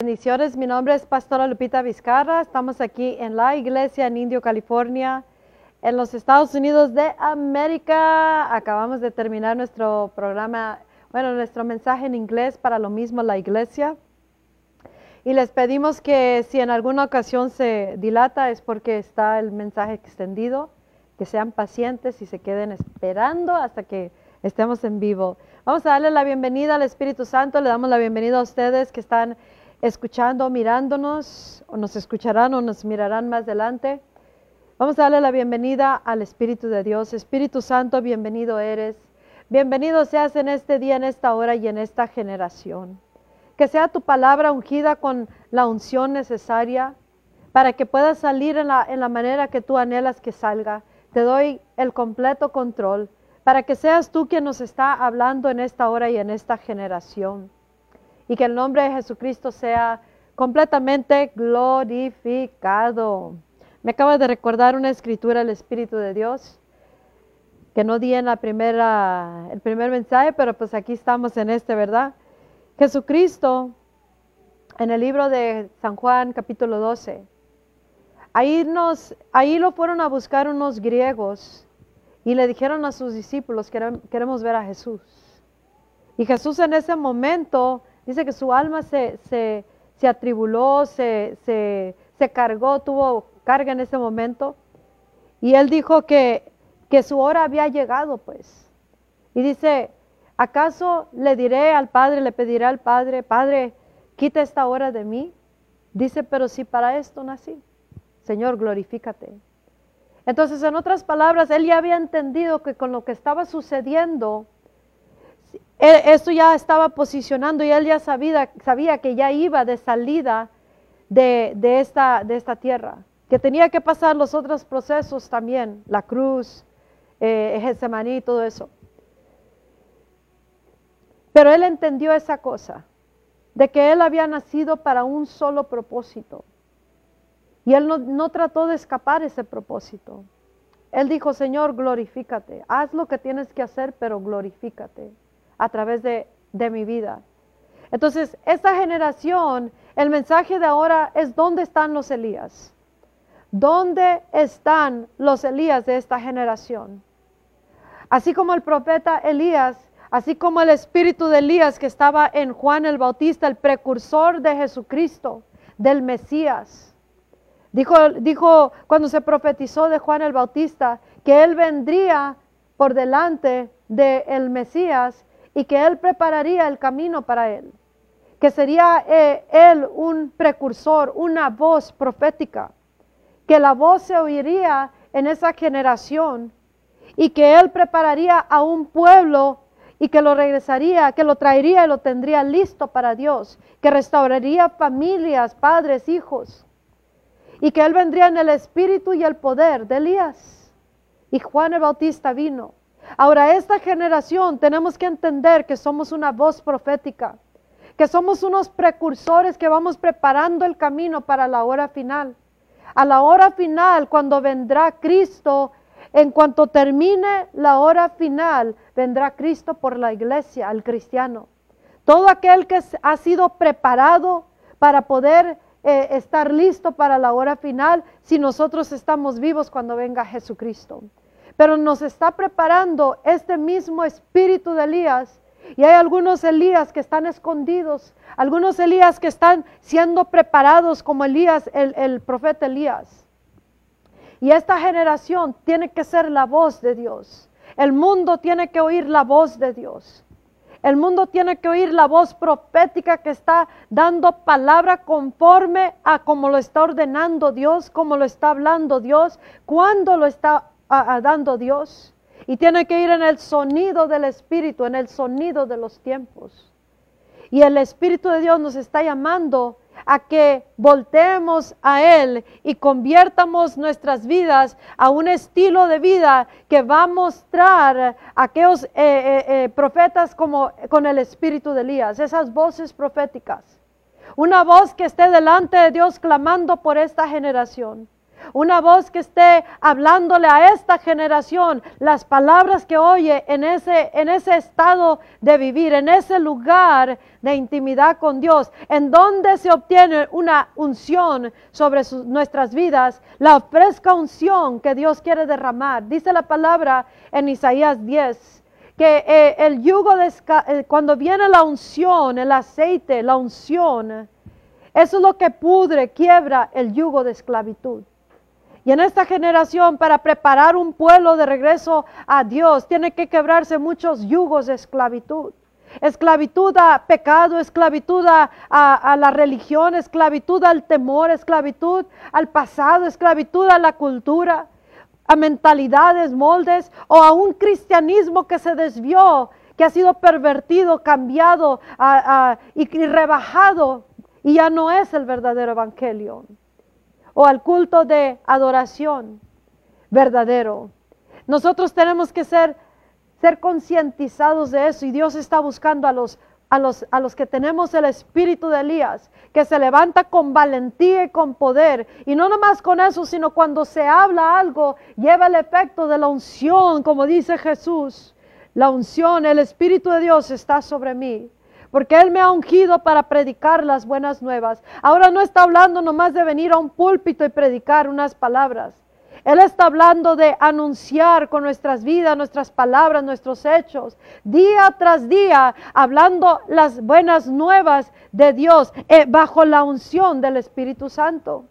Bendiciones, mi nombre es Pastora Lupita Vizcarra. Estamos aquí en la iglesia en Indio, California, en los Estados Unidos de América. Acabamos de terminar nuestro programa, bueno, nuestro mensaje en inglés para lo mismo la iglesia. Y les pedimos que si en alguna ocasión se dilata es porque está el mensaje extendido, que sean pacientes y se queden esperando hasta que estemos en vivo. Vamos a darle la bienvenida al Espíritu Santo, le damos la bienvenida a ustedes que están escuchando, mirándonos, o nos escucharán o nos mirarán más adelante. Vamos a darle la bienvenida al Espíritu de Dios. Espíritu Santo, bienvenido eres. Bienvenido seas en este día, en esta hora y en esta generación. Que sea tu palabra ungida con la unción necesaria para que pueda salir en la, en la manera que tú anhelas que salga. Te doy el completo control para que seas tú quien nos está hablando en esta hora y en esta generación. Y que el nombre de Jesucristo sea completamente glorificado. Me acaba de recordar una escritura del Espíritu de Dios que no di en la primera, el primer mensaje, pero pues aquí estamos en este, ¿verdad? Jesucristo, en el libro de San Juan, capítulo 12, ahí, nos, ahí lo fueron a buscar unos griegos y le dijeron a sus discípulos, queremos ver a Jesús. Y Jesús en ese momento dice que su alma se, se, atribuló, se, se, cargó, tuvo carga en ese momento. Y él dijo que, que su hora había llegado, pues. Y dice, ¿acaso le diré al Padre, le pediré al Padre, Padre, quita esta hora de mí? Dice, pero si para esto nací, Señor, glorifícate. Entonces, en otras palabras, él ya había entendido que con lo que estaba sucediendo, esto ya estaba posicionando y él ya sabía, sabía que ya iba de salida de, esta, de esta tierra, que tenía que pasar los otros procesos también, la cruz, eh, Getsemaní y todo eso. Pero él entendió esa cosa, de que él había nacido para un solo propósito. Y él no, trató de escapar ese propósito. Él dijo, Señor, glorifícate. Haz lo que tienes que hacer, pero glorifícate a través de, de mi vida. Entonces, esta generación, el mensaje de ahora es, ¿dónde están los Elías? ¿Dónde están los Elías de esta generación? Así como el profeta Elías, así como el espíritu de Elías que estaba en Juan el Bautista, el precursor de Jesucristo, del Mesías. Dijo, dijo cuando se profetizó de Juan el Bautista que él vendría por delante del el Mesías y que él prepararía el camino para él. Que sería eh, él un precursor, una voz profética. Que la voz se oiría en esa generación y que él prepararía a un pueblo y que lo regresaría, que lo traería y lo tendría listo para Dios, que restauraría familias, padres, hijos, y que Él vendría en el espíritu y el poder de Elías. Y Juan el Bautista vino. Ahora, esta generación tenemos que entender que somos una voz profética, que somos unos precursores que vamos preparando el camino para la hora final. A la hora final, cuando vendrá Cristo, en cuanto termine la hora final, vendrá Cristo por la iglesia, al cristiano. Todo aquel que ha sido preparado para poder eh, estar listo para la hora final si nosotros estamos vivos cuando venga Jesucristo. Pero nos está preparando este mismo espíritu de Elías. Y hay algunos Elías que están escondidos, algunos Elías que están siendo preparados como Elías, el, el profeta Elías. Y esta generación tiene que ser la voz de Dios. El mundo tiene que oír la voz de Dios. El mundo tiene que oír la voz profética que está dando palabra conforme a como lo está ordenando Dios, como lo está hablando Dios, cuándo lo está dando Dios. Y tiene que ir en el sonido del Espíritu, en el sonido de los tiempos. Y el Espíritu de Dios nos está llamando a que volteemos a Él y conviertamos nuestras vidas a un estilo de vida que va a mostrar a aquellos eh, eh, eh, profetas como con el espíritu de Elías, esas voces proféticas. Una voz que esté delante de Dios clamando por esta generación. Una voz que esté hablándole a esta generación las palabras que oye en ese, en ese estado de vivir, en ese lugar de intimidad con Dios, en donde se obtiene una unción sobre nuestras vidas, la fresca unción que Dios quiere derramar. Dice la palabra en Isaías 10 que eh, el yugo, de, eh, cuando viene la unción, el aceite, la unción, eso es lo que pudre, quiebra el yugo de esclavitud. Y en esta generación, para preparar un pueblo de regreso a Dios, tiene que quebrarse muchos yugos de esclavitud. Esclavitud a pecado, esclavitud a, la religión, esclavitud al temor, esclavitud al pasado, esclavitud a la cultura a mentalidades, moldes o a un cristianismo que se desvió, que ha sido pervertido, cambiado y, rebajado y ya no es el verdadero evangelio. O al culto de adoración verdadero. Nosotros tenemos que ser, ser concientizados de eso y Dios está buscando a los a los, a los, que tenemos el espíritu de Elías, que se levanta con valentía y con poder. Y no nomás con eso, sino cuando se habla algo, lleva el efecto de la unción, como dice Jesús. La unción, el Espíritu de Dios está sobre mí. Porque Él me ha ungido para predicar las buenas nuevas. Ahora no está hablando nomás de venir a un púlpito y predicar unas palabras. Él está hablando de anunciar con nuestras vidas, nuestras palabras, nuestros hechos, día tras día, hablando las buenas nuevas de Dios eh, bajo la unción del Espíritu Santo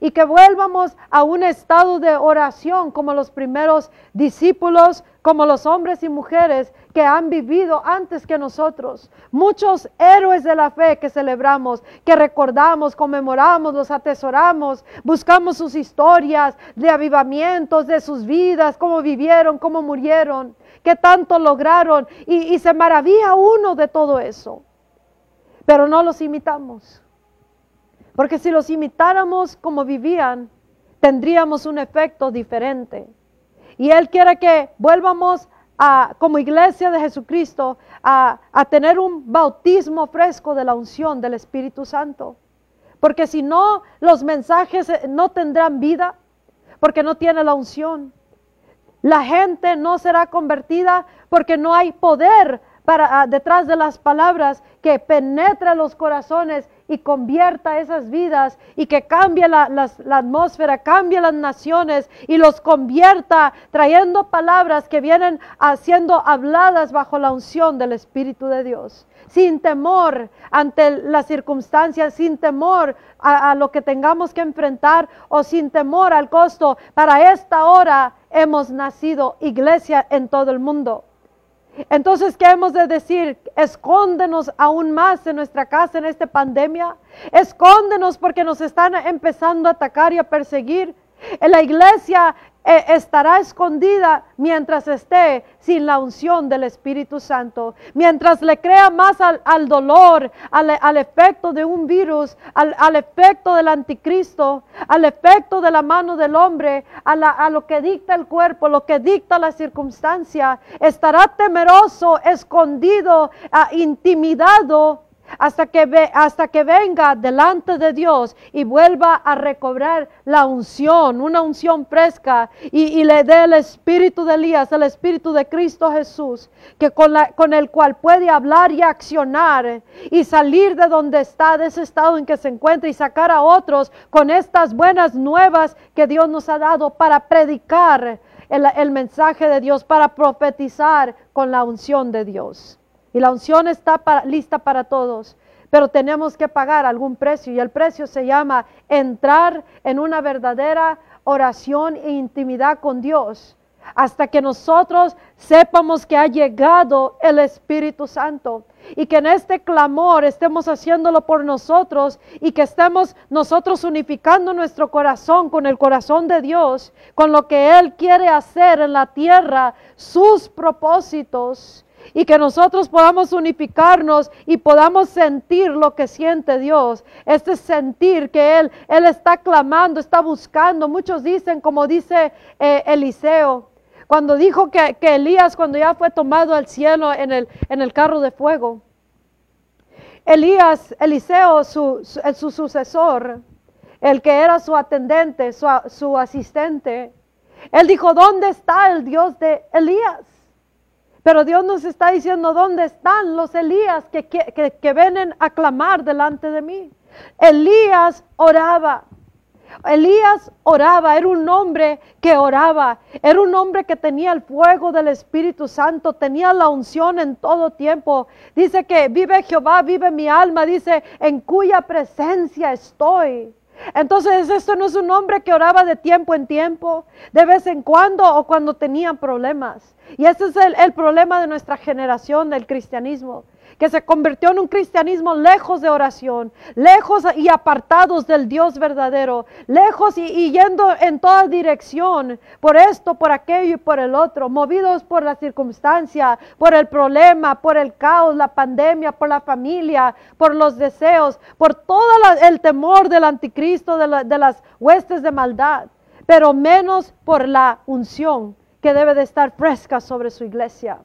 y que vuelvamos a un estado de oración como los primeros discípulos, como los hombres y mujeres que han vivido antes que nosotros. Muchos héroes de la fe que celebramos, que recordamos, conmemoramos, los atesoramos, buscamos sus historias de avivamientos de sus vidas, cómo vivieron, cómo murieron, qué tanto lograron y, se maravilla uno de todo eso. Pero no los imitamos. Porque si los imitáramos como vivían, tendríamos un efecto diferente. Y Él quiere que vuelvamos a, como iglesia de Jesucristo a, a tener un bautismo fresco de la unción del Espíritu Santo. Porque si no, los mensajes eh, no tendrán vida, porque no tiene la unción. La gente no será convertida porque no hay poder para, ah, detrás de las palabras que penetra los corazones y convierta esas vidas y que cambie la, atmósfera, cambie las naciones y los convierta trayendo palabras que vienen siendo habladas bajo la unción del Espíritu de Dios. Sin temor ante las circunstancias, sin temor a, a lo que tengamos que enfrentar o sin temor al costo. Para esta hora hemos nacido iglesia en todo el mundo. Entonces, ¿qué hemos de decir? Escóndenos aún más en nuestra casa en esta pandemia. Escóndenos porque nos están empezando a atacar y a perseguir. En la iglesia eh, estará escondida mientras esté sin la unción del Espíritu Santo, mientras le crea más al, dolor, al, efecto de un virus, al, efecto del anticristo, al efecto de la mano del hombre, a, a lo que dicta el cuerpo, lo que dicta la circunstancia, estará temeroso, escondido, ah, intimidado hasta que, ve, hasta que venga delante de Dios y vuelva a recobrar la unción, una unción fresca y, le dé el espíritu de Elías, el espíritu de Cristo Jesús, que con, la, con el cual puede hablar y accionar y salir de donde está, de ese estado en que se encuentra y sacar a otros con estas buenas nuevas que Dios nos ha dado para predicar el, el mensaje de Dios, para profetizar con la unción de Dios. Y la unción está lista para todos, pero tenemos que pagar algún precio y el precio se llama entrar en una verdadera oración e intimidad con Dios hasta que nosotros sepamos que ha llegado el Espíritu Santo y que en este clamor estemos haciéndolo por nosotros y que estemos nosotros unificando nuestro corazón con el corazón de Dios, con lo que Él quiere hacer en la tierra, sus propósitos y que nosotros podamos unificarnos y podamos sentir lo que siente Dios. Este sentir que Él, Él está clamando, está buscando. Muchos dicen, como dice eh, Eliseo, cuando dijo que, Elías, cuando ya fue tomado al cielo en el, en el carro de fuego, Elías, Eliseo, su, su, sucesor, el que era su atendente, su, su asistente, él dijo, ¿dónde está el Dios de Elías? Pero Dios nos está diciendo, ¿dónde están los Elías que, que, que, vienen a clamar delante de mí? Elías oraba. Elías oraba, era un hombre que oraba, era un hombre que tenía el fuego del Espíritu Santo, tenía la unción en todo tiempo. Dice que vive Jehová, vive mi alma, dice, en cuya presencia estoy. Entonces esto no es un hombre que oraba de tiempo en tiempo, de vez en cuando o cuando tenían problemas. Y ese es el, el problema de nuestra generación del cristianismo que se convirtió en un cristianismo lejos de oración, lejos y apartados del Dios verdadero, lejos y, yendo en toda dirección, por esto, por aquello y por el otro, movidos por la circunstancia, por el problema, por el caos, la pandemia, por la familia, por los deseos, por todo el temor del anticristo, de, de las huestes de maldad, pero menos por la unción que debe de estar fresca sobre su iglesia.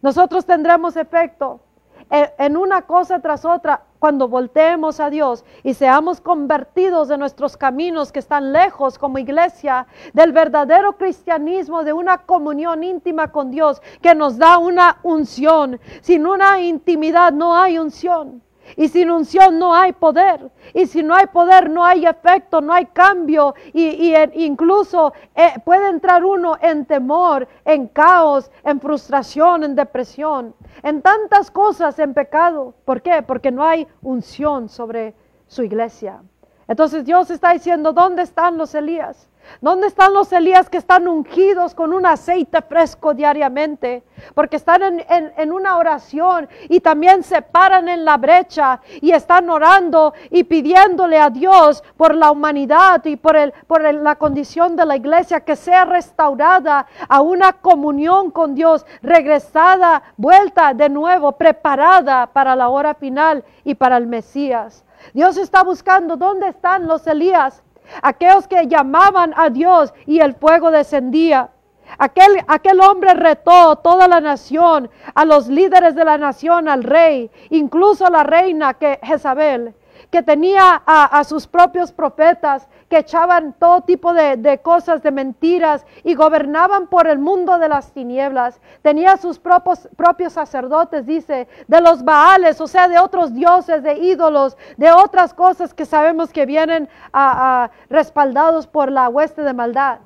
Nosotros tendremos efecto en una cosa tras otra, cuando volteemos a Dios y seamos convertidos de nuestros caminos que están lejos como iglesia, del verdadero cristianismo, de una comunión íntima con Dios que nos da una unción. Sin una intimidad no hay unción. Y sin unción no hay poder. Y si no hay poder no hay efecto, no hay cambio. Y, incluso eh, puede entrar uno en temor, en caos, en frustración, en depresión, en tantas cosas, en pecado. ¿Por qué? Porque no hay unción sobre su iglesia. Entonces Dios está diciendo, ¿dónde están los Elías? ¿Dónde están los Elías que están ungidos con un aceite fresco diariamente? Porque están en, una oración y también se paran en la brecha y están orando y pidiéndole a Dios por la humanidad y por, el, por la condición de la iglesia que sea restaurada a una comunión con Dios, regresada, vuelta de nuevo, preparada para la hora final y para el Mesías. Dios está buscando dónde están los Elías aquellos que llamaban a Dios y el fuego descendía. Aquel, aquel hombre retó toda la nación, a los líderes de la nación, al rey, incluso a la reina que Jezabel que tenía a, sus propios profetas, que echaban todo tipo de, cosas, de mentiras, y gobernaban por el mundo de las tinieblas. Tenía sus propios, propios sacerdotes, dice, de los Baales, o sea, de otros dioses, de ídolos, de otras cosas que sabemos que vienen a, respaldados por la hueste de maldad.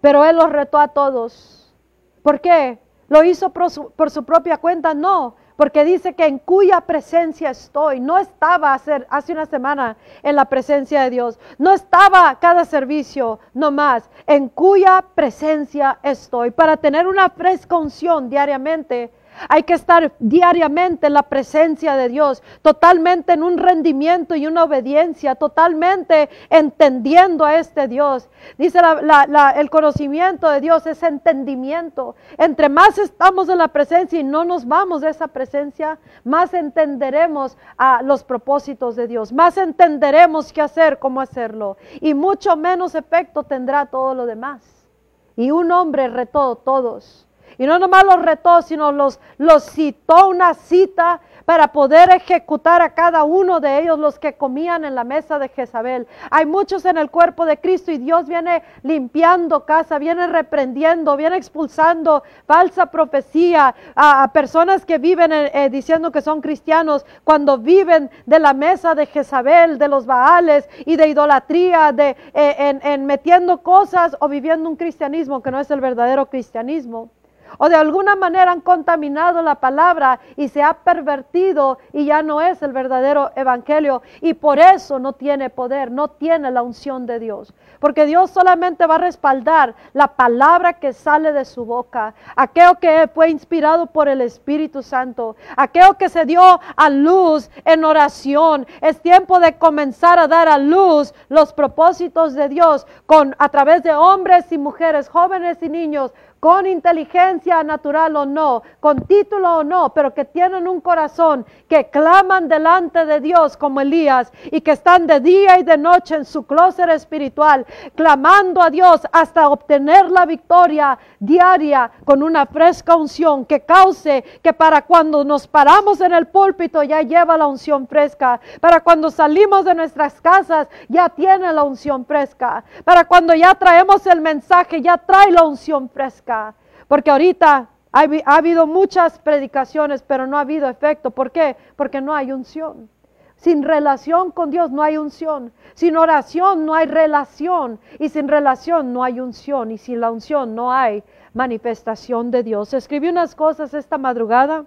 Pero él los retó a todos. ¿Por qué? ¿Lo hizo por su, por su propia cuenta? No, porque dice que en cuya presencia estoy. No estaba hace, hace una semana en la presencia de Dios. No estaba cada servicio, no más. En cuya presencia estoy. Para tener una fresca unción diariamente, hay que estar diariamente en la presencia de Dios, totalmente en un rendimiento y una obediencia, totalmente entendiendo a este Dios. Dice el conocimiento de Dios es entendimiento. Entre más estamos en la presencia y no nos vamos de esa presencia, más entenderemos a los propósitos de Dios, más entenderemos qué hacer, cómo hacerlo, y mucho menos efecto tendrá todo lo demás. Y un hombre retó todos y no nomás los retó, sino los, citó una cita para poder ejecutar a cada uno de ellos los que comían en la mesa de Jezabel. Hay muchos en el cuerpo de Cristo y Dios viene limpiando casa, viene reprendiendo, viene expulsando falsa profecía a, personas que viven eh, eh, diciendo que son cristianos cuando viven de la mesa de Jezabel, de los Baales y de idolatría, de, eh, en, en metiendo cosas o viviendo un cristianismo que no es el verdadero cristianismo o de alguna manera han contaminado la palabra y se ha pervertido y ya no es el verdadero evangelio y por eso no tiene poder, no tiene la unción de Dios. Porque Dios solamente va a respaldar la palabra que sale de su boca, aquello que fue inspirado por el Espíritu Santo, aquello que se dio a luz en oración. Es tiempo de comenzar a dar a luz los propósitos de Dios con a través de hombres y mujeres, jóvenes y niños con inteligencia natural o no, con título o no, pero que tienen un corazón, que claman delante de Dios como Elías y que están de día y de noche en su closet espiritual, clamando a Dios hasta obtener la victoria diaria con una fresca unción que cause que para cuando nos paramos en el púlpito ya lleva la unción fresca, para cuando salimos de nuestras casas ya tiene la unción fresca, para cuando ya traemos el mensaje ya trae la unción fresca. Porque ahorita ha, ha habido muchas predicaciones, pero no ha habido efecto. ¿Por qué? Porque no hay unción. Sin relación con Dios no hay unción. Sin oración no hay relación. Y sin relación no hay unción. Y sin la unción no hay manifestación de Dios. Escribí unas cosas esta madrugada.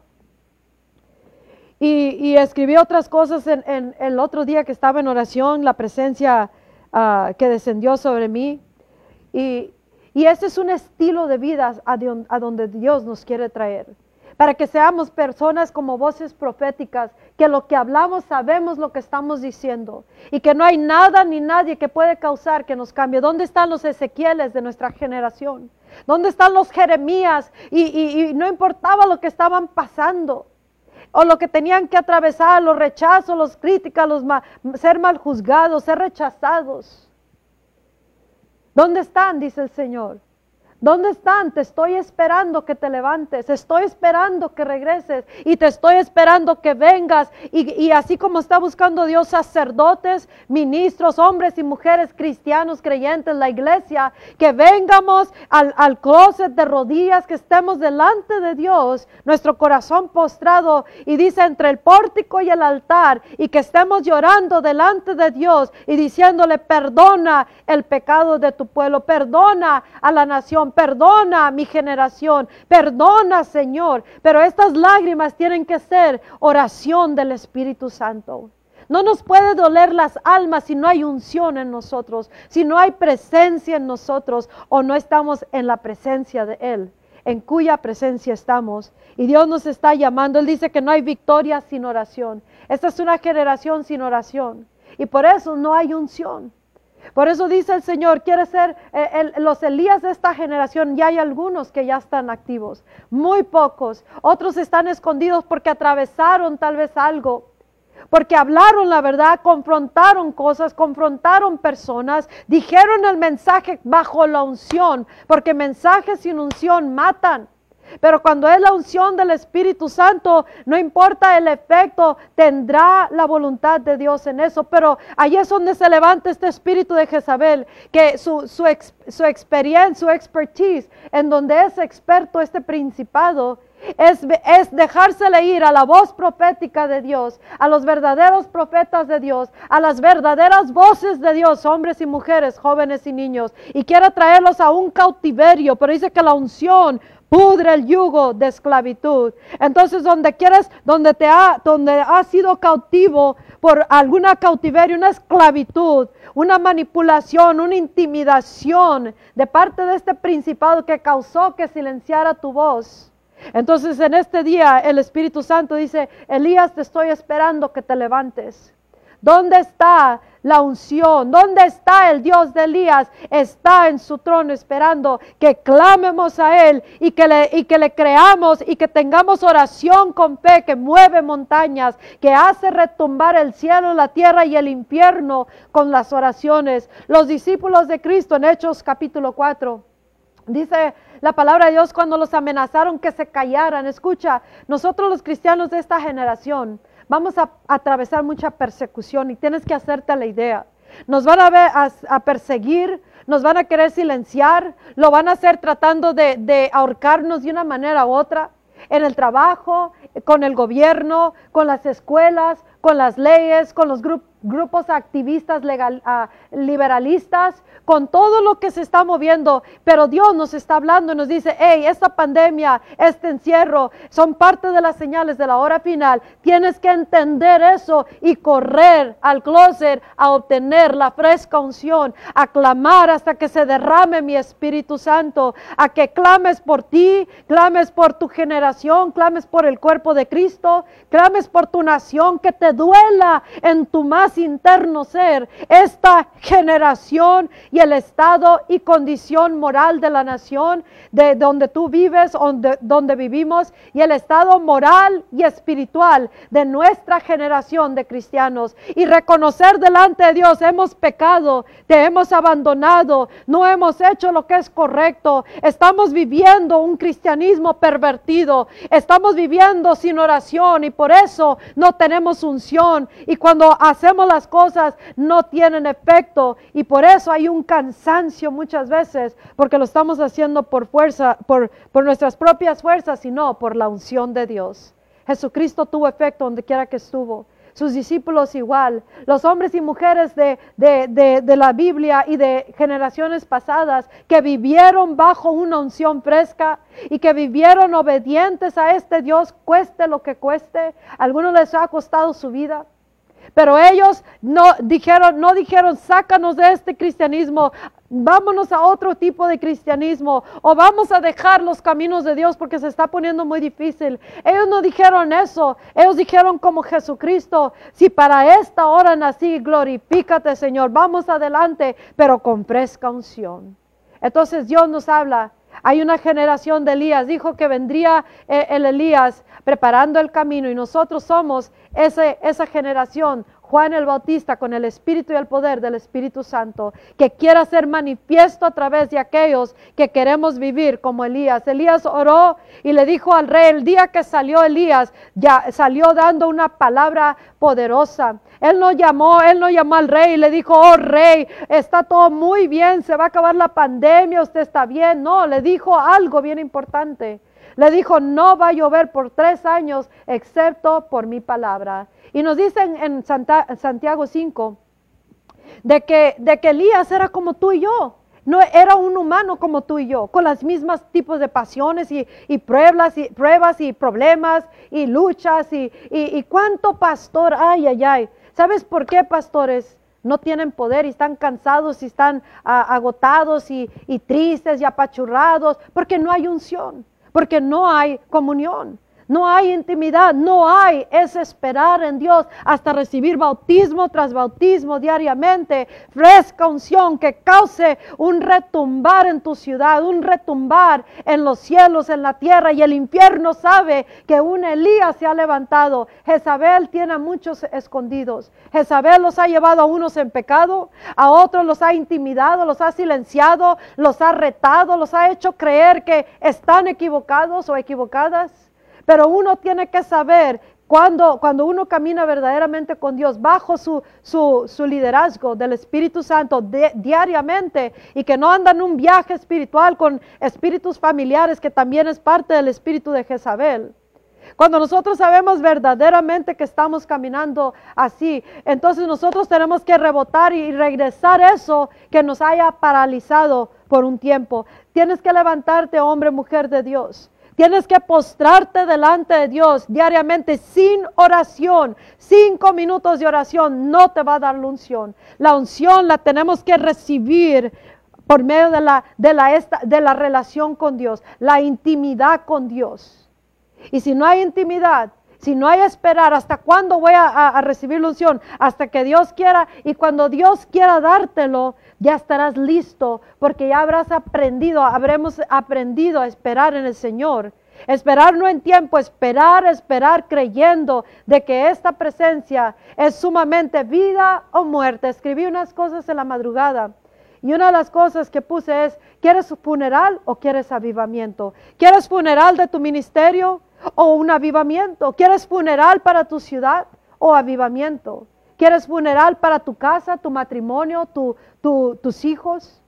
Y, escribí otras cosas en, el otro día que estaba en oración, la presencia ah, que descendió sobre mí. Y, y ese es un estilo de vida a, donde Dios nos quiere traer. Para que seamos personas como voces proféticas, que lo que hablamos sabemos lo que estamos diciendo y que no hay nada ni nadie que puede causar que nos cambie. ¿Dónde están los Ezequieles de nuestra generación? ¿Dónde están los Jeremías? Y, no importaba lo que estaban pasando o lo que tenían que atravesar, los rechazos, los críticas, los ser mal juzgados, ser rechazados. ¿Dónde están? dice el Señor. ¿Dónde están? Te estoy esperando que te levantes, estoy esperando que regreses y te estoy esperando que vengas. Y, así como está buscando Dios sacerdotes, ministros, hombres y mujeres cristianos, creyentes, la iglesia, que vengamos al, al closet de rodillas, que estemos delante de Dios, nuestro corazón postrado y dice entre el pórtico y el altar, y que estemos llorando delante de Dios y diciéndole, perdona el pecado de tu pueblo, perdona a la nación perdona mi generación, perdona Señor, pero estas lágrimas tienen que ser oración del Espíritu Santo. No nos puede doler las almas si no hay unción en nosotros, si no hay presencia en nosotros o no estamos en la presencia de Él, en cuya presencia estamos. Y Dios nos está llamando. Él dice que no hay victoria sin oración. Esta es una generación sin oración. Y por eso no hay unción. Por eso dice el Señor, quiere ser eh, los Elías de esta generación, ya hay algunos que ya están activos, muy pocos. Otros están escondidos porque atravesaron tal vez algo, porque hablaron la verdad, confrontaron cosas, confrontaron personas, dijeron el mensaje bajo la unción, porque mensajes sin unción matan. Pero cuando es la unción del Espíritu Santo, no importa el efecto, tendrá la voluntad de Dios en eso. Pero ahí es donde se levanta este espíritu de Jezabel, que su, su, su experiencia, su expertise, en donde es experto este principado, es, es, dejársele ir a la voz profética de Dios, a los verdaderos profetas de Dios, a las verdaderas voces de Dios, hombres y mujeres, jóvenes y niños, y quiere traerlos a un cautiverio, pero dice que la unción pudre el yugo de esclavitud. Entonces, donde quieres, donde te ha, donde has sido cautivo por alguna cautiverio, una esclavitud, una manipulación, una intimidación de parte de este principado que causó que silenciara tu voz. Entonces, en este día, el Espíritu Santo dice, Elías, te estoy esperando que te levantes. ¿Dónde está la unción? ¿Dónde está el Dios de Elías? Está en su trono esperando que clamemos a Él y que, le, y que le creamos y que tengamos oración con fe que mueve montañas, que hace retumbar el cielo, la tierra y el infierno con las oraciones. Los discípulos de Cristo en Hechos capítulo 4. Dice la palabra de Dios cuando los amenazaron que se callaran. Escucha, nosotros los cristianos de esta generación, vamos a, atravesar mucha persecución y tienes que hacerte la idea. Nos van a, a, perseguir, nos van a querer silenciar, lo van a hacer tratando de, de ahorcarnos de una manera u otra, en el trabajo, con el gobierno, con las escuelas, con las leyes, con los grupos grupos activistas legal, ah, liberalistas, con todo lo que se está moviendo, pero Dios nos está hablando y nos dice, hey, esta pandemia, este encierro, son parte de las señales de la hora final. Tienes que entender eso y correr al closet a obtener la fresca unción, a clamar hasta que se derrame mi Espíritu Santo, a que clames por ti, clames por tu generación, clames por el cuerpo de Cristo, clames por tu nación, que te duela en tu más más interno ser esta generación y el estado y condición moral de la nación, de donde tú vives, donde, donde vivimos, y el estado moral y espiritual de nuestra generación de cristianos. Y reconocer delante de Dios, hemos pecado, te hemos abandonado, no hemos hecho lo que es correcto, estamos viviendo un cristianismo pervertido, estamos viviendo sin oración y por eso no tenemos unción. Y cuando hacemos las cosas no tienen efecto y por eso hay un cansancio muchas veces, porque lo estamos haciendo por fuerza, por, por nuestras propias fuerzas y no por la unción de Dios. Jesucristo tuvo efecto donde quiera que estuvo sus discípulos igual, los hombres y mujeres de, de, la Biblia y de generaciones pasadas que vivieron bajo una unción fresca y que vivieron obedientes a este Dios, cueste lo que cueste. algunos les ha costado su vida. Pero ellos no dijeron, no dijeron, sácanos de este cristianismo, vámonos a otro tipo de cristianismo o vamos a dejar los caminos de Dios porque se está poniendo muy difícil. Ellos no dijeron eso, ellos dijeron como Jesucristo, si para esta hora nací, glorifícate Señor, vamos adelante, pero con fresca unción. Entonces Dios nos habla hay una generación de Elías, dijo que vendría eh, el Elías preparando el camino y nosotros somos ese, esa generación Juan el Bautista con el Espíritu y el poder del Espíritu Santo, que quiera ser manifiesto a través de aquellos que queremos vivir como Elías. Elías oró y le dijo al rey, el día que salió Elías, ya salió dando una palabra poderosa. Él no llamó, él no llamó al rey y le dijo, oh rey, está todo muy bien, se va a acabar la pandemia, usted está bien. No, le dijo algo bien importante. Le dijo, no va a llover por tres años excepto por mi palabra. Y nos dicen en Santiago 5 de que, de que Elías era como tú y yo. No era un humano como tú y yo, con las mismas tipos de pasiones y, pruebas, y pruebas y problemas y luchas y, y, cuánto pastor, ay, ay, ay. ¿Sabes por qué pastores no tienen poder y están cansados y están agotados y, y tristes y apachurrados? Porque no hay unción, porque no hay comunión. No hay intimidad, no hay es esperar en Dios hasta recibir bautismo tras bautismo diariamente, fresca unción que cause un retumbar en tu ciudad, un retumbar en los cielos, en la tierra y el infierno sabe que un Elías se ha levantado. Jezabel tiene a muchos escondidos. Jezabel los ha llevado a unos en pecado, a otros los ha intimidado, los ha silenciado, los ha retado, los ha hecho creer que están equivocados o equivocadas. Pero uno tiene que saber cuando, cuando uno camina verdaderamente con Dios bajo su, su, liderazgo del Espíritu Santo diariamente y que no anda en un viaje espiritual con espíritus familiares que también es parte del espíritu de Jezabel. Cuando nosotros sabemos verdaderamente que estamos caminando así, entonces nosotros tenemos que rebotar y regresar eso que nos haya paralizado por un tiempo. Tienes que levantarte, hombre, mujer de Dios. Tienes que postrarte delante de Dios diariamente sin oración. Cinco minutos de oración no te va a dar la unción. La unción la tenemos que recibir por medio de la, de la, de la relación con Dios, la intimidad con Dios. Y si no hay intimidad, si no hay esperar, ¿hasta cuándo voy a, recibir la unción? Hasta que Dios quiera. Y cuando Dios quiera dártelo, ya estarás listo porque ya habrás aprendido, habremos aprendido a esperar en el Señor. Esperar no en tiempo, esperar, esperar creyendo de que esta presencia es sumamente vida o muerte. Escribí unas cosas en la madrugada y una de las cosas que puse es, ¿quieres funeral o quieres avivamiento? ¿Quieres funeral de tu ministerio? O un avivamiento. ¿Quieres funeral para tu ciudad o avivamiento? ¿Quieres funeral para tu casa, tu matrimonio, tus hijos?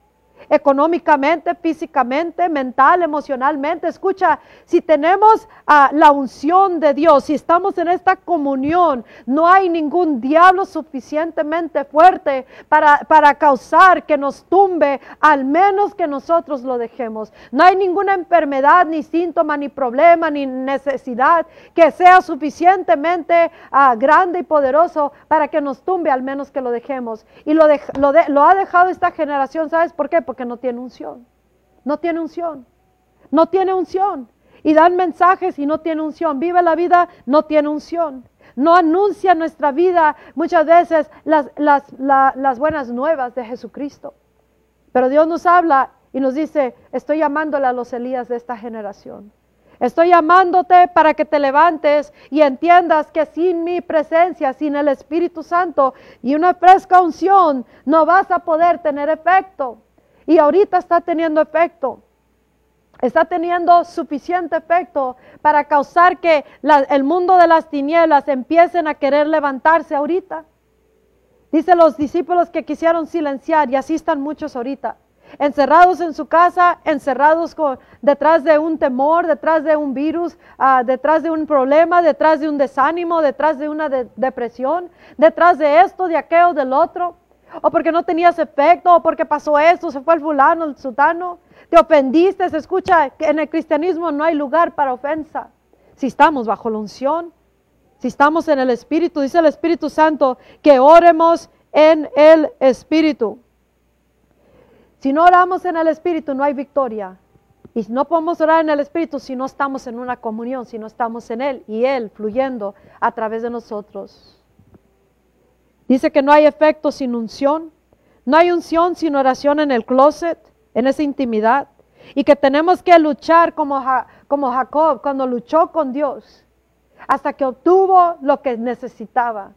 Económicamente, físicamente, mental, emocionalmente. Escucha, si tenemos ah, la unción de Dios, si estamos en esta comunión, no hay ningún diablo suficientemente fuerte para, para causar que nos tumbe, al menos que nosotros lo dejemos. No hay ninguna enfermedad, ni síntoma, ni problema, ni necesidad que sea suficientemente ah, grande y poderoso para que nos tumbe, al menos que lo dejemos. Y lo, lo, lo ha dejado esta generación, ¿sabes por qué? Porque no tiene unción. No tiene unción. No tiene unción. Y dan mensajes y no tiene unción. Vive la vida, no tiene unción. no anuncia nuestra vida muchas veces las, las, la- las buenas nuevas de Jesucristo. Pero Dios nos habla y nos dice, estoy llamándole a los Elías de esta generación. Estoy llamándote para que te levantes y entiendas que sin mi presencia, sin el Espíritu Santo y una fresca unción, no vas a poder tener efecto. Y ahorita está teniendo efecto. Está teniendo suficiente efecto para causar que el mundo de las tinieblas empiecen a querer levantarse ahorita. Dice los discípulos que quisieron silenciar y así están muchos ahorita. Encerrados en su casa, encerrados con- detrás de un temor, detrás de un virus, ah, detrás de un problema, detrás de un desánimo, detrás de una de- depresión, detrás de esto, de aquello, del otro. O porque no tenías efecto, o porque pasó esto, se fue el fulano, el sutano. Te ofendiste, se escucha que en el cristianismo no hay lugar para ofensa. Si estamos bajo la unción, si estamos en el Espíritu, dice el Espíritu Santo, que oremos en el Espíritu. Si no oramos en el Espíritu, no hay victoria. Y no podemos orar en el Espíritu si no estamos en una comunión, si no estamos en Él y Él fluyendo a través de nosotros. Dice que no hay efecto sin unción, no hay unción sin oración en el closet, en esa intimidad. Y que tenemos que luchar como, como Jacob cuando luchó con Dios hasta que obtuvo lo que necesitaba.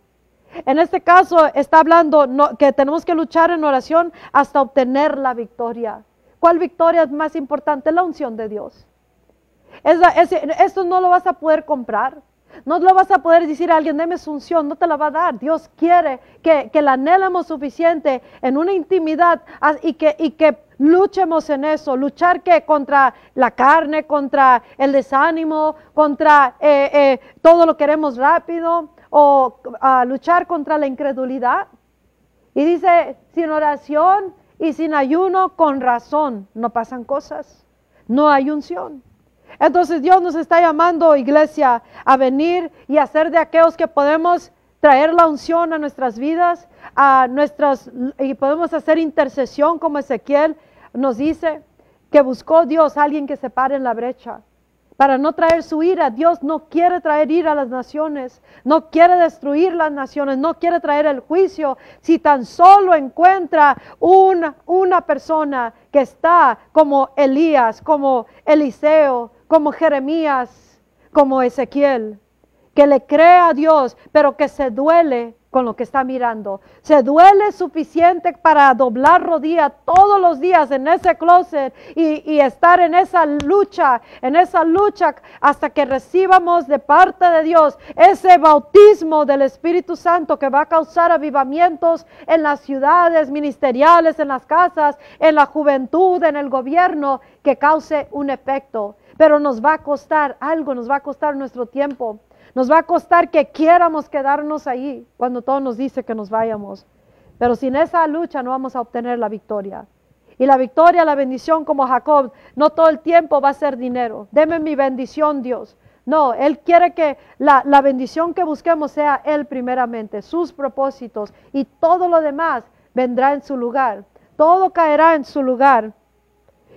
En este caso está hablando que tenemos que luchar en oración hasta obtener la victoria. ¿Cuál victoria es más importante? La unción de Dios. Esa- ese- esto no lo vas a poder comprar. No lo vas a poder decir a alguien, deme su unción, no te la va a dar. Dios quiere que, que la anhelemos suficiente en una intimidad y que, y que luchemos en eso. Luchar que contra la carne, contra el desánimo, contra eh, eh, todo lo queremos rápido o luchar contra la incredulidad. Y dice, sin oración y sin ayuno, con razón, no pasan cosas. No hay unción. Entonces Dios nos está llamando, iglesia, a venir y a ser de aquellos que podemos traer la unción a nuestras vidas, a nuestras y podemos hacer intercesión como Ezequiel nos dice que buscó Dios a alguien que se pare en la brecha. Para no traer su ira, Dios no quiere traer ira a las naciones, no quiere destruir las naciones, no quiere traer el juicio. Si tan solo encuentra una, una persona que está como Elías, como Eliseo, como Jeremías, como Ezequiel, que le cree a Dios, pero que se duele con lo que está mirando. Se duele suficiente para doblar rodilla todos los días en ese closet y, y estar en esa lucha, en esa lucha hasta que recibamos de parte de Dios ese bautismo del Espíritu Santo que va a causar avivamientos en las ciudades ministeriales, en las casas, en la juventud, en el gobierno, que cause un efecto. Pero nos va a costar algo, nos va a costar nuestro tiempo. Nos va a costar que quieramos quedarnos ahí cuando todo nos dice que nos vayamos. Pero sin esa lucha no vamos a obtener la victoria. Y la victoria, la bendición como Jacob, no todo el tiempo va a ser dinero. Deme mi bendición, Dios. No, Él quiere que la, la bendición que busquemos sea Él primeramente, sus propósitos y todo lo demás vendrá en su lugar. Todo caerá en su lugar.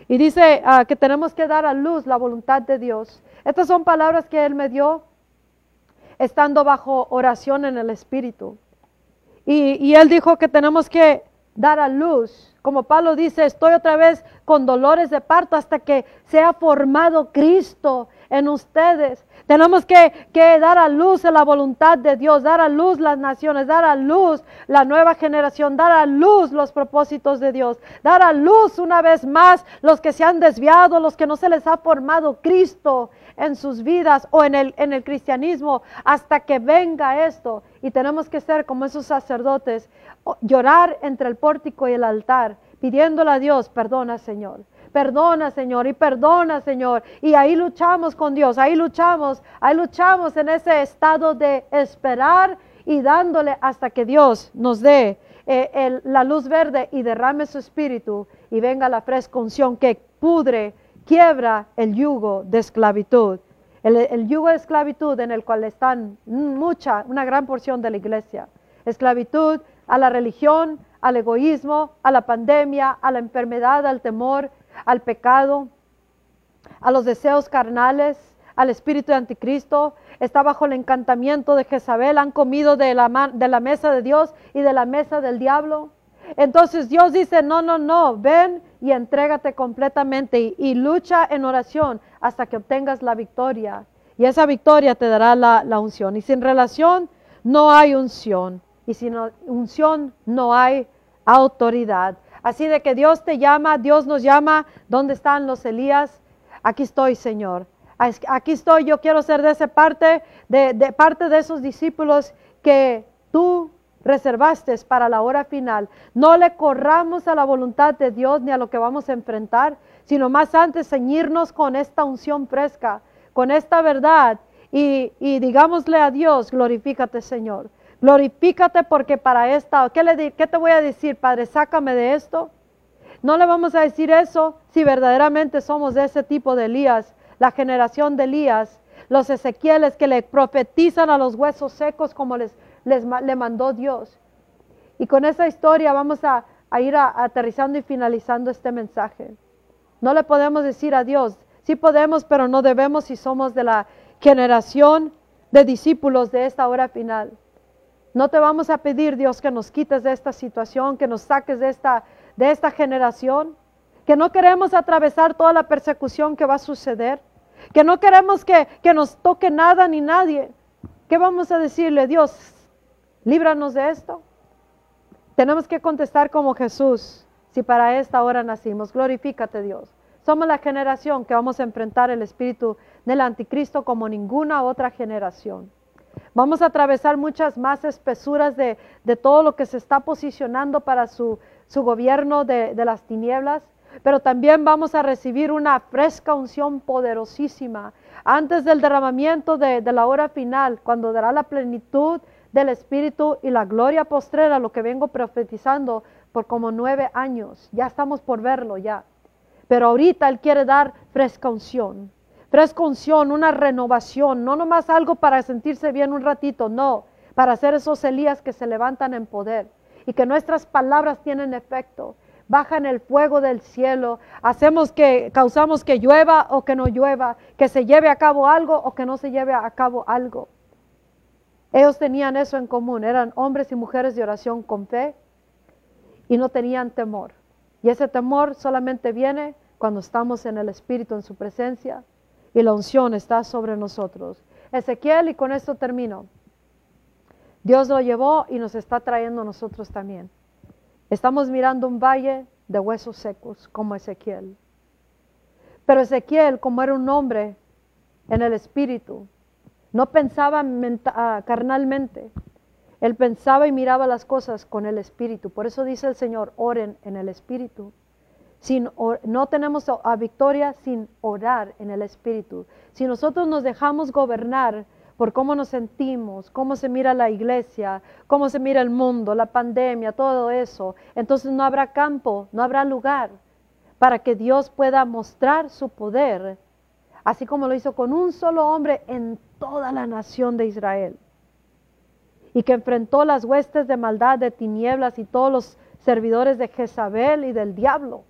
Y dice ah, que tenemos que dar a luz la voluntad de Dios. Estas son palabras que Él me dio estando bajo oración en el Espíritu. Y, y Él dijo que tenemos que dar a luz. Como Pablo dice, estoy otra vez con dolores de parto hasta que sea formado Cristo en ustedes. Tenemos que, dar a luz la voluntad de Dios, dar a luz las naciones, dar a luz la nueva generación, dar a luz los propósitos de Dios, dar a luz una vez más los que se han desviado, los que no se les ha formado Cristo en sus vidas o en el, en el cristianismo hasta que venga esto. Y tenemos que ser como esos sacerdotes, llorar entre el pórtico y el altar, pidiéndole a Dios, perdona Señor. Perdona, Señor, y perdona, Señor. Y ahí luchamos con Dios, ahí luchamos, ahí luchamos en ese estado de esperar y dándole hasta que Dios nos dé eh, la luz verde y derrame su espíritu y venga la fresca unción que pudre, quiebra el yugo de esclavitud. El yugo de esclavitud en el cual están mucha, una gran porción de la iglesia. Esclavitud a la religión, al egoísmo, a la pandemia, a la enfermedad, al temor, al pecado, a los deseos carnales, al espíritu de anticristo, está bajo el encantamiento de Jezabel, han comido de la, de la mesa de Dios y de la mesa del diablo. Entonces Dios dice, no, no, no, ven y entrégate completamente y, lucha en oración hasta que obtengas la victoria. Y esa victoria te dará la, la unción. Y sin relación no hay unción. Y sin unción no hay autoridad. Así de que Dios te llama, Dios nos llama. ¿Dónde están los Elías? Aquí estoy, Señor. Aquí estoy, yo quiero ser de esa parte, de, parte de esos discípulos que tú reservaste para la hora final. No le corramos a la voluntad de Dios ni a lo que vamos a enfrentar, sino más antes ceñirnos con esta unción fresca, con esta verdad y, y digámosle a Dios, glorifícate Señor. Glorifícate porque para esta, ¿qué, le, ¿qué te voy a decir, Padre? Sácame de esto. No le vamos a decir eso si verdaderamente somos de ese tipo de Elías, la generación de Elías, los Ezequieles que le profetizan a los huesos secos como les, le mandó Dios. Y con esa historia vamos a, ir aterrizando y finalizando este mensaje. No le podemos decir a Dios, sí podemos, pero no debemos si somos de la generación de discípulos de esta hora final. No te vamos a pedir, Dios, que nos quites de esta situación, que nos saques de esta, de esta generación, que no queremos atravesar toda la persecución que va a suceder, que no queremos que, que nos toque nada ni nadie. ¿Qué vamos a decirle, Dios? Líbranos de esto. Tenemos que contestar como Jesús, si para esta hora nacimos. Glorifícate, Dios. Somos la generación que vamos a enfrentar el espíritu del anticristo como ninguna otra generación. Vamos a atravesar muchas más espesuras de, todo lo que se está posicionando para su, gobierno de, las tinieblas, pero también vamos a recibir una fresca unción poderosísima antes del derramamiento de, de la hora final, cuando dará la plenitud del Espíritu y la gloria postrera, lo que vengo profetizando por como nueve años. Ya estamos por verlo ya. Pero ahorita Él quiere dar fresca unción fresca unción, una renovación, no nomás algo para sentirse bien un ratito, no, para hacer esos Elías que se levantan en poder y que nuestras palabras tienen efecto. Bajan el fuego del cielo, hacemos que, causamos que llueva o que no llueva, que se lleve a cabo algo o que no se lleve a cabo algo. Ellos tenían eso en común, eran hombres y mujeres de oración con fe y no tenían temor. Y ese temor solamente viene cuando estamos en el Espíritu, en su presencia, y la unción está sobre nosotros. Ezequiel, y con esto termino. Dios lo llevó y nos está trayendo a nosotros también. Estamos mirando un valle de huesos secos como Ezequiel. Pero Ezequiel, como era un hombre en el espíritu, no pensaba ah, carnalmente. Él pensaba y miraba las cosas con el espíritu. Por eso dice el Señor, oren en el espíritu no tenemos a victoria sin orar en el Espíritu. Si nosotros nos dejamos gobernar por cómo nos sentimos, cómo se mira la iglesia, cómo se mira el mundo, la pandemia, todo eso, entonces no habrá campo, no habrá lugar para que Dios pueda mostrar su poder, así como lo hizo con un solo hombre en toda la nación de Israel, y que enfrentó las huestes de maldad, de tinieblas y todos los servidores de Jezabel y del diablo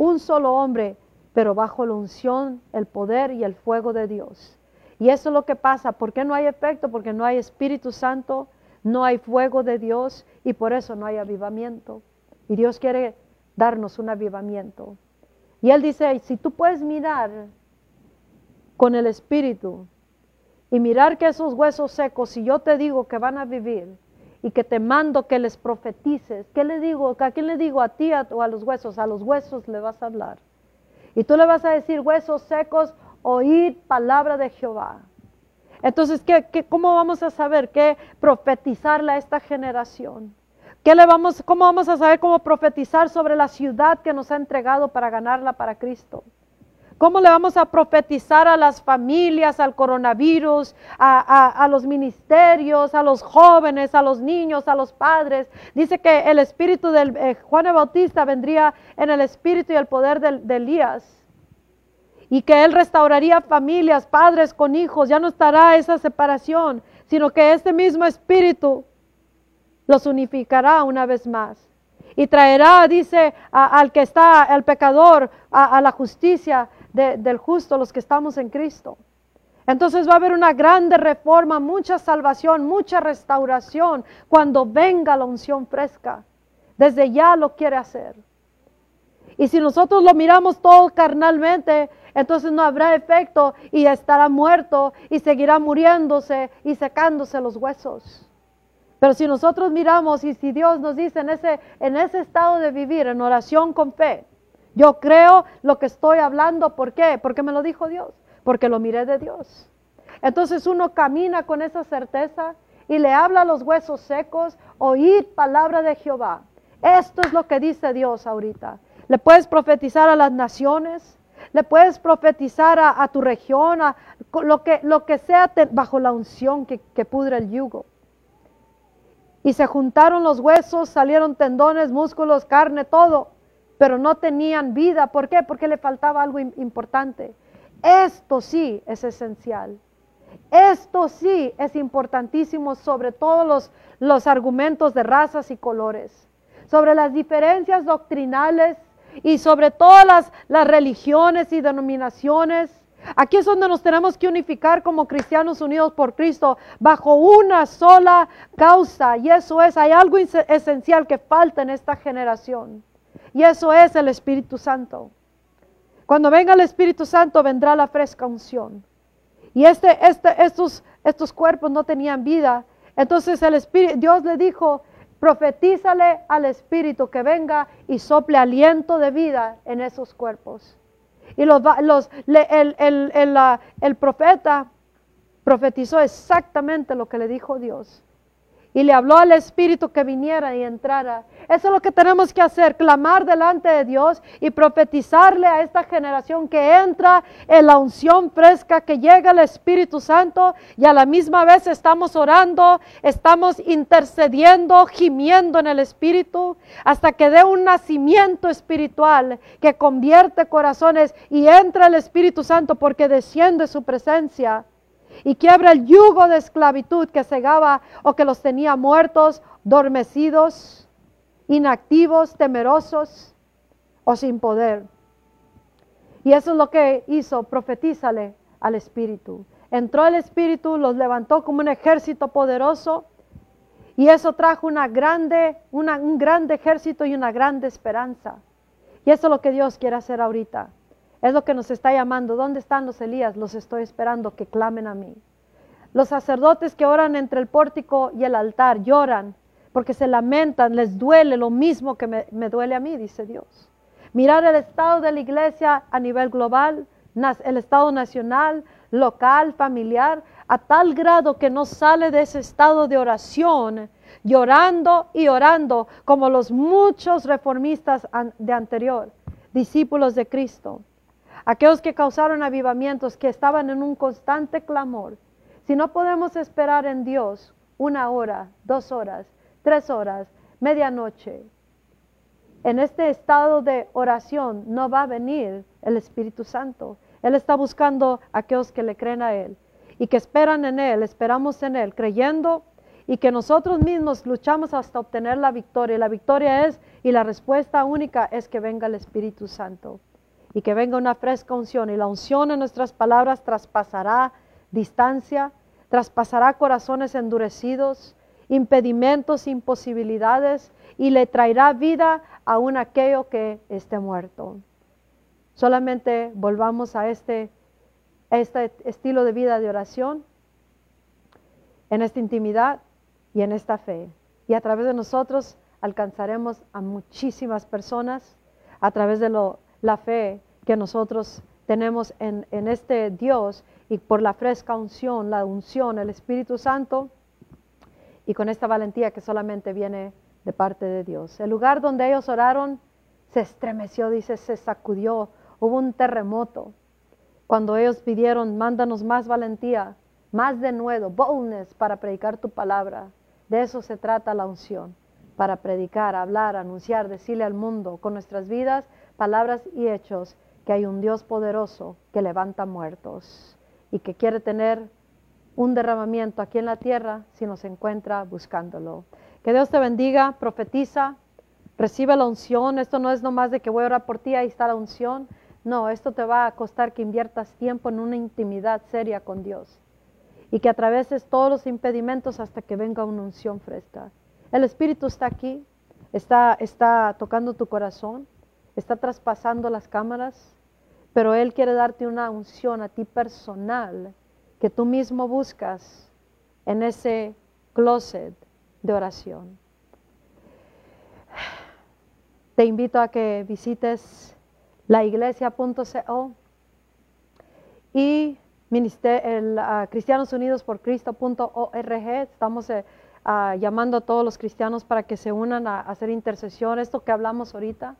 un solo hombre, pero bajo la unción, el poder y el fuego de Dios. Y eso es lo que pasa. ¿Por qué no hay efecto? Porque no hay Espíritu Santo, no hay fuego de Dios y por eso no hay avivamiento. Y Dios quiere darnos un avivamiento. Y Él dice, si tú puedes mirar con el Espíritu y mirar que esos huesos secos, si yo te digo que van a vivir, y que te mando que les profetices. ¿Qué le digo? ¿A quién le digo? ¿A ti o a los huesos? A los huesos le vas a hablar. Y tú le vas a decir, huesos secos, oíd palabra de Jehová. Entonces, ¿qué, cómo vamos a saber qué profetizarle a esta generación? ¿Qué le vamos, ¿Cómo vamos a saber cómo profetizar sobre la ciudad que nos ha entregado para ganarla para Cristo? ¿Cómo le vamos a profetizar a las familias, al coronavirus, a, los ministerios, a los jóvenes, a los niños, a los padres? Dice que el espíritu de eh, Juan el Bautista vendría en el espíritu y el poder de, de Elías. Y que él restauraría familias, padres con hijos. Ya no estará esa separación, sino que este mismo espíritu los unificará una vez más y traerá, dice, al que está, el pecador, a, la justicia del justo, los que estamos en Cristo. Entonces va a haber una grande reforma, mucha salvación, mucha restauración cuando venga la unción fresca. Desde ya lo quiere hacer. Y si nosotros lo miramos todo carnalmente, entonces no habrá efecto y estará muerto y seguirá muriéndose y secándose los huesos. Pero si nosotros miramos y si Dios nos dice en ese, en ese estado de vivir, en oración con fe, yo creo lo que estoy hablando, ¿por qué? Porque me lo dijo Dios porque lo miré de Dios. Entonces uno camina con esa certeza y le habla a los huesos secos, oír palabra de Jehová. Esto es lo que dice Dios ahorita. Le puedes profetizar a las naciones, le puedes profetizar a, tu región, a lo que, lo que sea bajo la unción que, que pudre el yugo. Y se juntaron los huesos, salieron tendones, músculos, carne, todo, pero no tenían vida. ¿Por qué? Porque le faltaba algo importante. Esto sí es esencial. Esto sí es importantísimo sobre todos los, argumentos de razas y colores, sobre las diferencias doctrinales y sobre todas las, las religiones y denominaciones. Aquí es donde nos tenemos que unificar como cristianos unidos por Cristo bajo una sola causa. Y eso es, hay algo esencial que falta en esta generación. Y eso es el Espíritu Santo. Cuando venga el Espíritu Santo vendrá la fresca unción. Y este, este, estos, estos cuerpos no tenían vida. Entonces el Espíritu, Dios le dijo, profetízale al Espíritu que venga y sople aliento de vida en esos cuerpos. Y los, los, el, el, el, el profeta profetizó exactamente lo que le dijo Dios y le habló al Espíritu que viniera y entrara. Eso es lo que tenemos que hacer, clamar delante de Dios y profetizarle a esta generación que entra en la unción fresca, que llega el Espíritu Santo y a la misma vez estamos orando, estamos intercediendo, gimiendo en el Espíritu, hasta que dé un nacimiento espiritual que convierte corazones y entra el Espíritu Santo porque desciende su presencia y quiebra el yugo de esclavitud que cegaba o que los tenía muertos, dormecidos, inactivos, temerosos o sin poder. Y eso es lo que hizo, profetízale al Espíritu. Entró el Espíritu, los levantó como un ejército poderoso y eso trajo una grande, un grande ejército y una grande esperanza. Y eso es lo que Dios quiere hacer ahorita. Es lo que nos está llamando. ¿Dónde están los Elías? Los estoy esperando que clamen a mí. Los sacerdotes que oran entre el pórtico y el altar lloran porque se lamentan, les duele lo mismo que me, duele a mí, dice Dios. Mirar el estado de la iglesia a nivel global, el estado nacional, local, familiar, a tal grado que no sale de ese estado de oración, llorando y orando como los muchos reformistas de anterior, discípulos de Cristo aquellos que causaron avivamientos, que estaban en un constante clamor. Si no podemos esperar en Dios una hora, dos horas, tres horas, medianoche, en este estado de oración no va a venir el Espíritu Santo. Él está buscando a aquellos que le creen a Él y que esperan en Él, esperamos en Él, creyendo y que nosotros mismos luchamos hasta obtener la victoria. La victoria es, y la respuesta única es que venga el Espíritu Santo y que venga una fresca unción. Y la unción en nuestras palabras traspasará distancia, traspasará corazones endurecidos, impedimentos, imposibilidades y le traerá vida a un aquello que esté muerto. Solamente volvamos a este, a este estilo de vida de oración, en esta intimidad y en esta fe. Y a través de nosotros alcanzaremos a muchísimas personas a través de lo la fe que nosotros tenemos en, este Dios y por la fresca unción, la unción, el Espíritu Santo y con esta valentía que solamente viene de parte de Dios. El lugar donde ellos oraron se estremeció, dice, se sacudió, hubo un terremoto. Cuando ellos pidieron, mándanos más valentía, más de nuevo, boldness para predicar tu palabra. De eso se trata la unción, para predicar, hablar, anunciar, decirle al mundo con nuestras vidas palabras y hechos que hay un Dios poderoso que levanta muertos y que quiere tener un derramamiento aquí en la tierra si nos encuentra buscándolo. Que Dios te bendiga, profetiza, recibe la unción. Esto no es nomás de que voy a orar por ti, ahí está la unción. No, esto te va a costar que inviertas tiempo en una intimidad seria con Dios y que atraveses todos los impedimentos hasta que venga una unción fresca. El Espíritu está aquí, está, está tocando tu corazón, está traspasando las cámaras, pero Él quiere darte una unción a ti personal que tú mismo buscas en ese closet de oración. Te invito a que visites laiglesia.co y el, Cristianos Unidos por Cristo.org. Estamos eh, llamando a todos los cristianos para que se unan a, a, hacer intercesión. Esto que hablamos ahorita,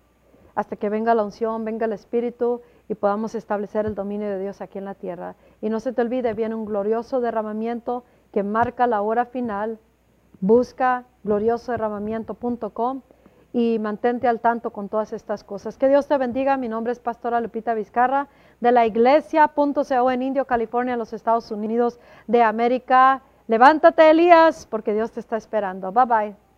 hasta que venga la unción, venga el Espíritu y podamos establecer el dominio de Dios aquí en la tierra. Y no se te olvide, viene un glorioso derramamiento que marca la hora final. Busca gloriosoderramamiento.com y mantente al tanto con todas estas cosas. Que Dios te bendiga. Mi nombre es Pastora Lupita Vizcarra de la iglesia.co en Indio, California, los Estados Unidos de América. Levántate, Elías, porque Dios te está esperando. Bye bye.